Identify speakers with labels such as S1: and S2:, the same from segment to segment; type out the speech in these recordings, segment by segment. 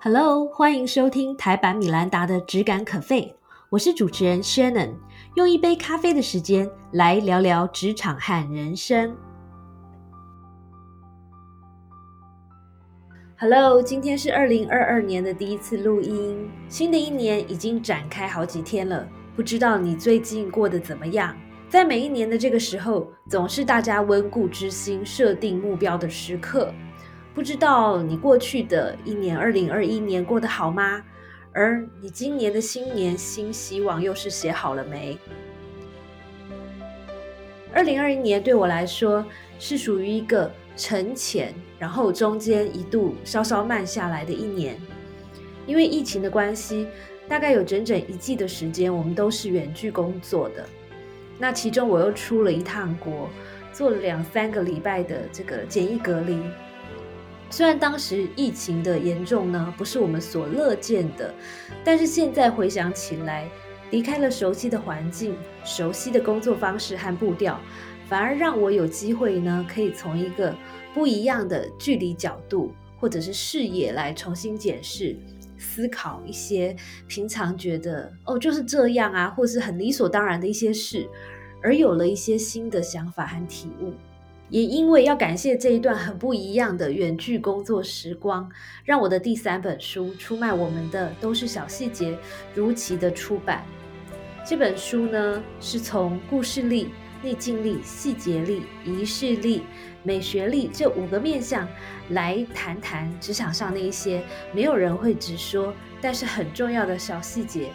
S1: Hello，欢迎收听台版米兰达的只感可废，我是主持人 Shannon，用一杯咖啡的时间来聊聊职场和人生。Hello，今天是二零二二年的第一次录音，新的一年已经展开好几天了，不知道你最近过得怎么样？在每一年的这个时候，总是大家温故知新、设定目标的时刻。不知道你过去的一年，二零二一年过得好吗？而你今年的新年新希望又是写好了没？二零二一年对我来说是属于一个沉潜，然后中间一度稍稍慢下来的一年，因为疫情的关系，大概有整整一季的时间，我们都是远距工作的。那其中我又出了一趟国，做了两三个礼拜的这个简易隔离。虽然当时疫情的严重呢，不是我们所乐见的，但是现在回想起来，离开了熟悉的环境、熟悉的工作方式和步调，反而让我有机会呢，可以从一个不一样的距离角度或者是视野来重新检视、思考一些平常觉得哦就是这样啊，或是很理所当然的一些事，而有了一些新的想法和体悟。也因为要感谢这一段很不一样的远距工作时光，让我的第三本书出卖我们的都是小细节如期的出版。这本书呢，是从故事力、内境力、细节力、仪式力、美学力这五个面向来谈谈职场上那一些没有人会直说，但是很重要的小细节。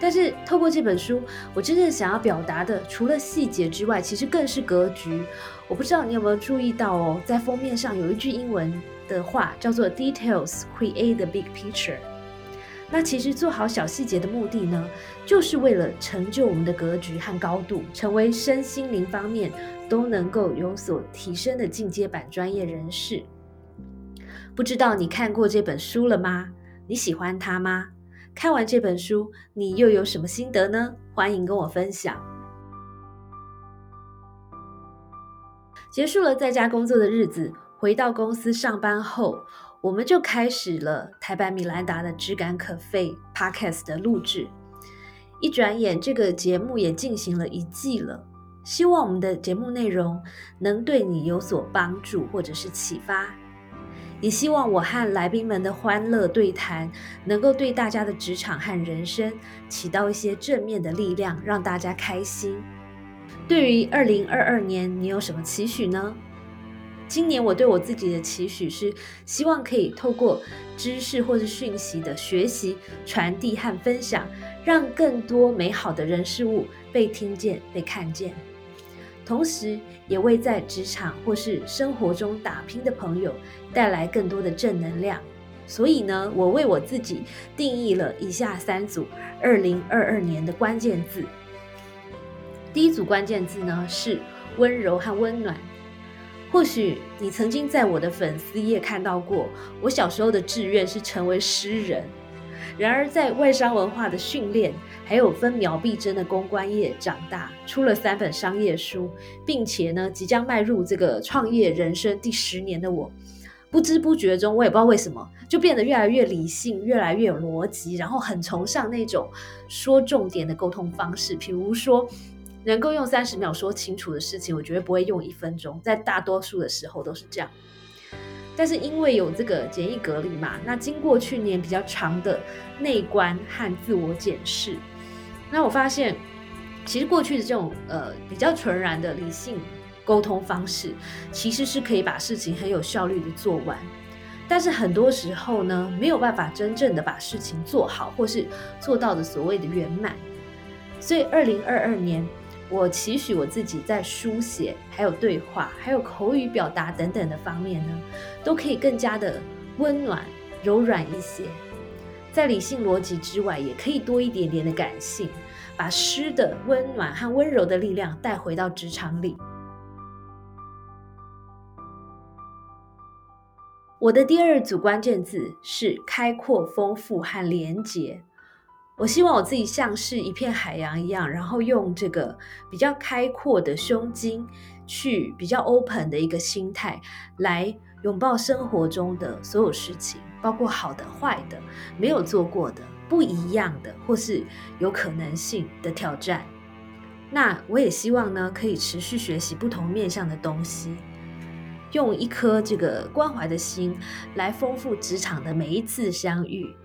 S1: 但是透过这本书，我真正想要表达的，除了细节之外，其实更是格局。我不知道你有没有注意到哦，在封面上有一句英文的话，叫做 “Details create the big picture”。那其实做好小细节的目的呢，就是为了成就我们的格局和高度，成为身心灵方面都能够有所提升的进阶版专业人士。不知道你看过这本书了吗？你喜欢它吗？看完这本书，你又有什么心得呢？欢迎跟我分享。结束了在家工作的日子，回到公司上班后，我们就开始了台版米兰达的质感可废 Podcast 的录制。一转眼，这个节目也进行了一季了。希望我们的节目内容能对你有所帮助，或者是启发。也希望我和来宾们的欢乐对谈，能够对大家的职场和人生起到一些正面的力量，让大家开心。对于二零二二年，你有什么期许呢？今年我对我自己的期许是，希望可以透过知识或是讯息的学习、传递和分享，让更多美好的人事物被听见、被看见。同时，也为在职场或是生活中打拼的朋友带来更多的正能量。所以呢，我为我自己定义了以下三组二零二二年的关键字。第一组关键字呢是温柔和温暖。或许你曾经在我的粉丝页看到过，我小时候的志愿是成为诗人。然而，在外商文化的训练，还有分秒必争的公关业长大，出了三本商业书，并且呢，即将迈入这个创业人生第十年的我，不知不觉中，我也不知道为什么，就变得越来越理性，越来越有逻辑，然后很崇尚那种说重点的沟通方式，比如说能够用三十秒说清楚的事情，我绝对不会用一分钟，在大多数的时候都是这样。但是因为有这个简易隔离嘛，那经过去年比较长的内观和自我检视，那我发现，其实过去的这种呃比较纯然的理性沟通方式，其实是可以把事情很有效率的做完。但是很多时候呢，没有办法真正的把事情做好，或是做到的所谓的圆满。所以二零二二年。我期许我自己在书写、还有对话、还有口语表达等等的方面呢，都可以更加的温暖、柔软一些。在理性逻辑之外，也可以多一点点的感性，把诗的温暖和温柔的力量带回到职场里。我的第二组关键字是开阔、丰富和连结。我希望我自己像是一片海洋一样，然后用这个比较开阔的胸襟，去比较 open 的一个心态，来拥抱生活中的所有事情，包括好的、坏的、没有做过的、不一样的，或是有可能性的挑战。那我也希望呢，可以持续学习不同面向的东西，用一颗这个关怀的心来丰富职场的每一次相遇。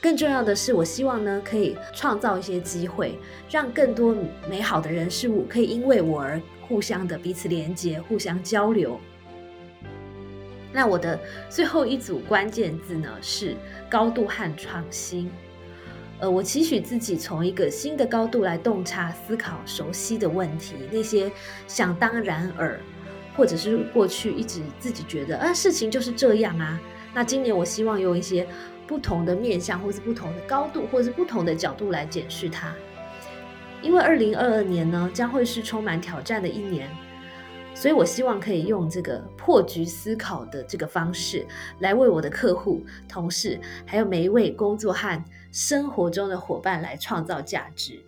S1: 更重要的是，我希望呢，可以创造一些机会，让更多美好的人事物可以因为我而互相的彼此连接、互相交流。那我的最后一组关键字呢，是高度和创新。呃，我期许自己从一个新的高度来洞察、思考熟悉的问题，那些想当然尔，或者是过去一直自己觉得啊，事情就是这样啊。那今年我希望用一些不同的面向，或是不同的高度，或是不同的角度来检视它。因为二零二二年呢，将会是充满挑战的一年，所以我希望可以用这个破局思考的这个方式，来为我的客户、同事，还有每一位工作和。生活中的伙伴来创造价值。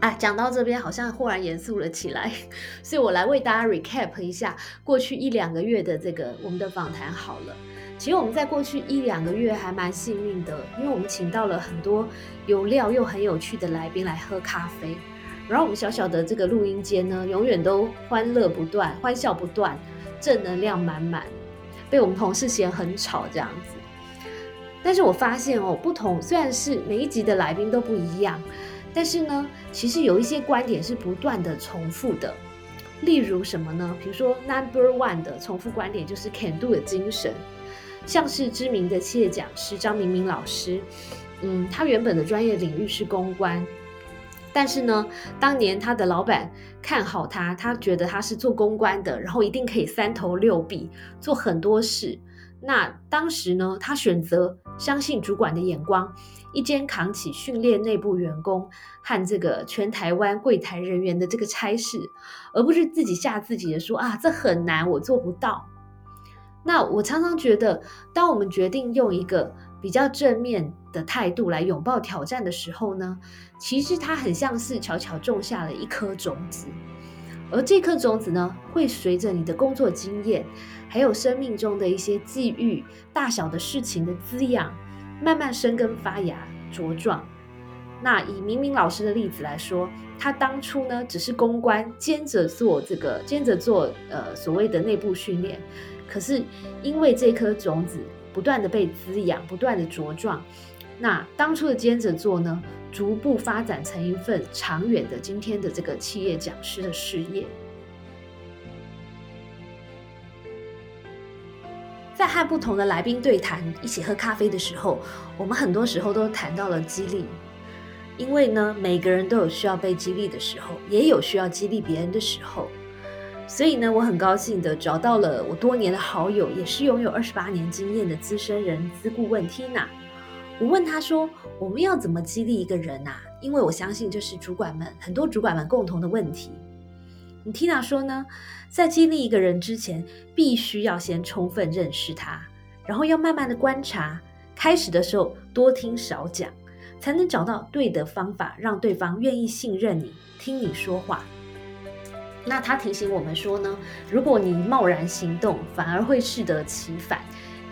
S1: 啊，讲到这边好像忽然严肃了起来，所以我来为大家 recap 一下过去一两个月的这个我们的访谈好了。其实我们在过去一两个月还蛮幸运的，因为我们请到了很多有料又很有趣的来宾来喝咖啡，然后我们小小的这个录音间呢，永远都欢乐不断，欢笑不断，正能量满满，被我们同事嫌很吵这样子。但是我发现哦，不同虽然是每一集的来宾都不一样，但是呢，其实有一些观点是不断的重复的。例如什么呢？比如说 Number One 的重复观点就是 Can Do 的精神，像是知名的企业讲师张明明老师，嗯，他原本的专业领域是公关，但是呢，当年他的老板看好他，他觉得他是做公关的，然后一定可以三头六臂做很多事。那当时呢，他选择相信主管的眼光，一肩扛起训练内部员工和这个全台湾柜台人员的这个差事，而不是自己吓自己的说啊，这很难，我做不到。那我常常觉得，当我们决定用一个比较正面的态度来拥抱挑战的时候呢，其实它很像是悄悄种下了一颗种子，而这颗种子呢，会随着你的工作经验。还有生命中的一些际遇、大小的事情的滋养，慢慢生根发芽、茁壮。那以明明老师的例子来说，他当初呢只是公关，兼着做这个，兼着做呃所谓的内部训练。可是因为这颗种子不断的被滋养，不断的茁壮，那当初的兼职做呢，逐步发展成一份长远的今天的这个企业讲师的事业。在和不同的来宾对谈、一起喝咖啡的时候，我们很多时候都谈到了激励。因为呢，每个人都有需要被激励的时候，也有需要激励别人的时候。所以呢，我很高兴的找到了我多年的好友，也是拥有二十八年经验的资深人资顾问 Tina。我问他说：“我们要怎么激励一个人啊？”因为我相信这是主管们很多主管们共同的问题。你 Tina 说呢，在激励一个人之前，必须要先充分认识他，然后要慢慢的观察。开始的时候多听少讲，才能找到对的方法，让对方愿意信任你，听你说话。那他提醒我们说呢，如果你贸然行动，反而会适得其反，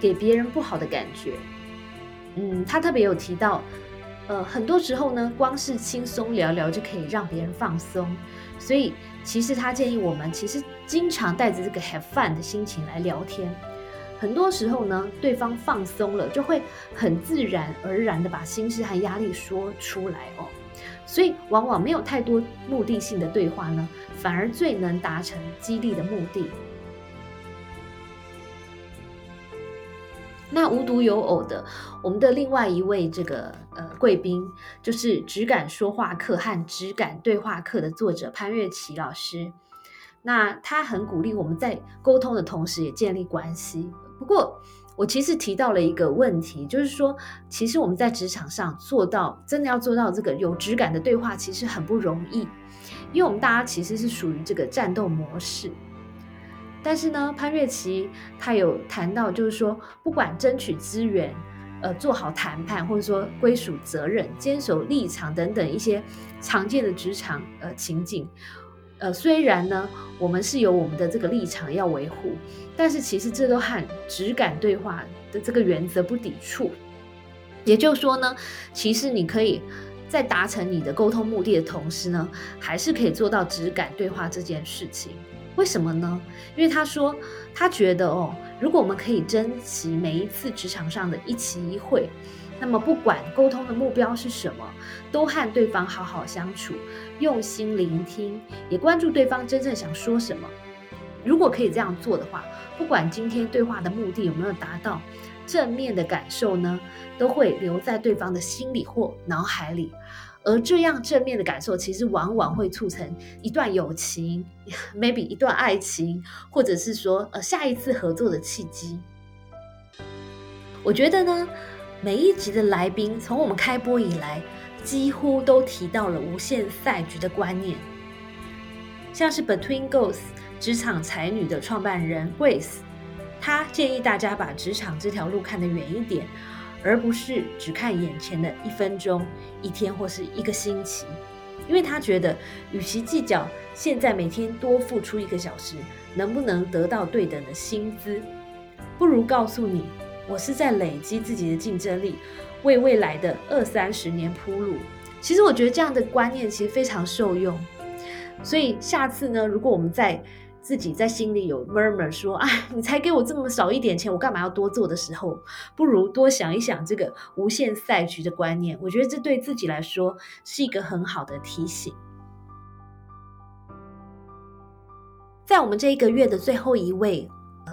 S1: 给别人不好的感觉。嗯，他特别有提到，呃，很多时候呢，光是轻松聊聊就可以让别人放松。所以，其实他建议我们，其实经常带着这个 have fun 的心情来聊天。很多时候呢，对方放松了，就会很自然而然的把心事和压力说出来哦。所以，往往没有太多目的性的对话呢，反而最能达成激励的目的。那无独有偶的，我们的另外一位这个呃贵宾，就是《只敢说话课》和《只敢对话课》的作者潘月琪老师。那他很鼓励我们在沟通的同时，也建立关系。不过，我其实提到了一个问题，就是说，其实我们在职场上做到真的要做到这个有质感的对话，其实很不容易，因为我们大家其实是属于这个战斗模式。但是呢，潘月琪他有谈到，就是说，不管争取资源，呃，做好谈判，或者说归属责任、坚守立场等等一些常见的职场呃情景，呃，虽然呢，我们是有我们的这个立场要维护，但是其实这都和质感对话的这个原则不抵触。也就是说呢，其实你可以在达成你的沟通目的的同时呢，还是可以做到质感对话这件事情。为什么呢？因为他说他觉得哦，如果我们可以珍惜每一次职场上的一期一会。那么，不管沟通的目标是什么，都和对方好好相处，用心聆听，也关注对方真正想说什么。如果可以这样做的话，不管今天对话的目的有没有达到，正面的感受呢，都会留在对方的心里或脑海里。而这样正面的感受，其实往往会促成一段友情，maybe 一段爱情，或者是说呃下一次合作的契机。我觉得呢。每一集的来宾，从我们开播以来，几乎都提到了无限赛局的观念。像是 Between Goals 职场才女的创办人 Grace，她建议大家把职场这条路看得远一点，而不是只看眼前的一分钟、一天或是一个星期。因为她觉得，与其计较现在每天多付出一个小时能不能得到对等的薪资，不如告诉你。我是在累积自己的竞争力，为未来的二三十年铺路。其实我觉得这样的观念其实非常受用。所以下次呢，如果我们在自己在心里有 murmur 说，哎，你才给我这么少一点钱，我干嘛要多做的时候，不如多想一想这个无限赛局的观念。我觉得这对自己来说是一个很好的提醒。在我们这一个月的最后一位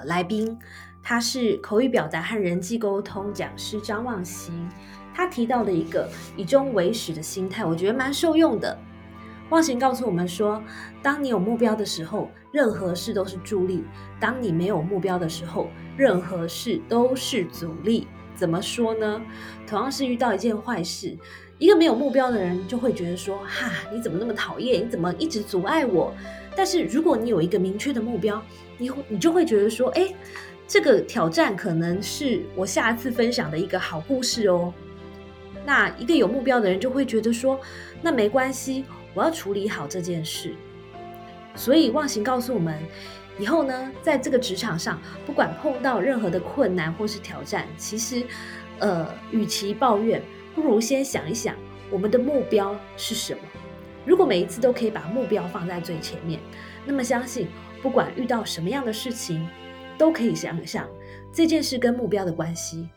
S1: 来宾。他是口语表达和人际沟通讲师张望行，他提到的一个以终为始的心态，我觉得蛮受用的。望行告诉我们说，当你有目标的时候，任何事都是助力；当你没有目标的时候，任何事都是阻力。怎么说呢？同样是遇到一件坏事，一个没有目标的人就会觉得说：“哈，你怎么那么讨厌？你怎么一直阻碍我？”但是如果你有一个明确的目标，你你就会觉得说：“哎。”这个挑战可能是我下一次分享的一个好故事哦。那一个有目标的人就会觉得说，那没关系，我要处理好这件事。所以忘形告诉我们，以后呢，在这个职场上，不管碰到任何的困难或是挑战，其实，呃，与其抱怨，不如先想一想我们的目标是什么。如果每一次都可以把目标放在最前面，那么相信不管遇到什么样的事情。都可以想象这件事跟目标的关系，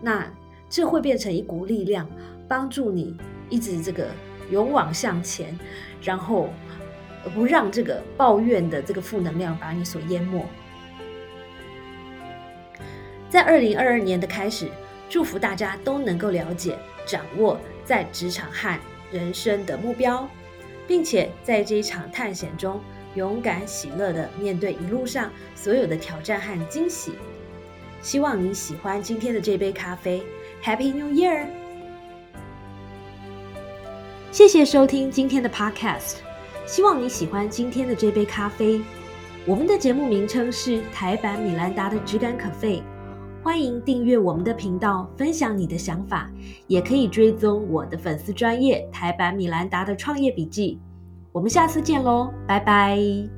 S1: 那这会变成一股力量，帮助你一直这个勇往向前，然后不让这个抱怨的这个负能量把你所淹没。在二零二二年的开始，祝福大家都能够了解、掌握在职场和人生的目标，并且在这一场探险中。勇敢喜乐的面对一路上所有的挑战和惊喜。希望你喜欢今天的这杯咖啡，Happy New Year！谢谢收听今天的 Podcast，希望你喜欢今天的这杯咖啡。我们的节目名称是台版米兰达的质感可废，欢迎订阅我们的频道，分享你的想法，也可以追踪我的粉丝专业台版米兰达的创业笔记。我们下次见喽，拜拜。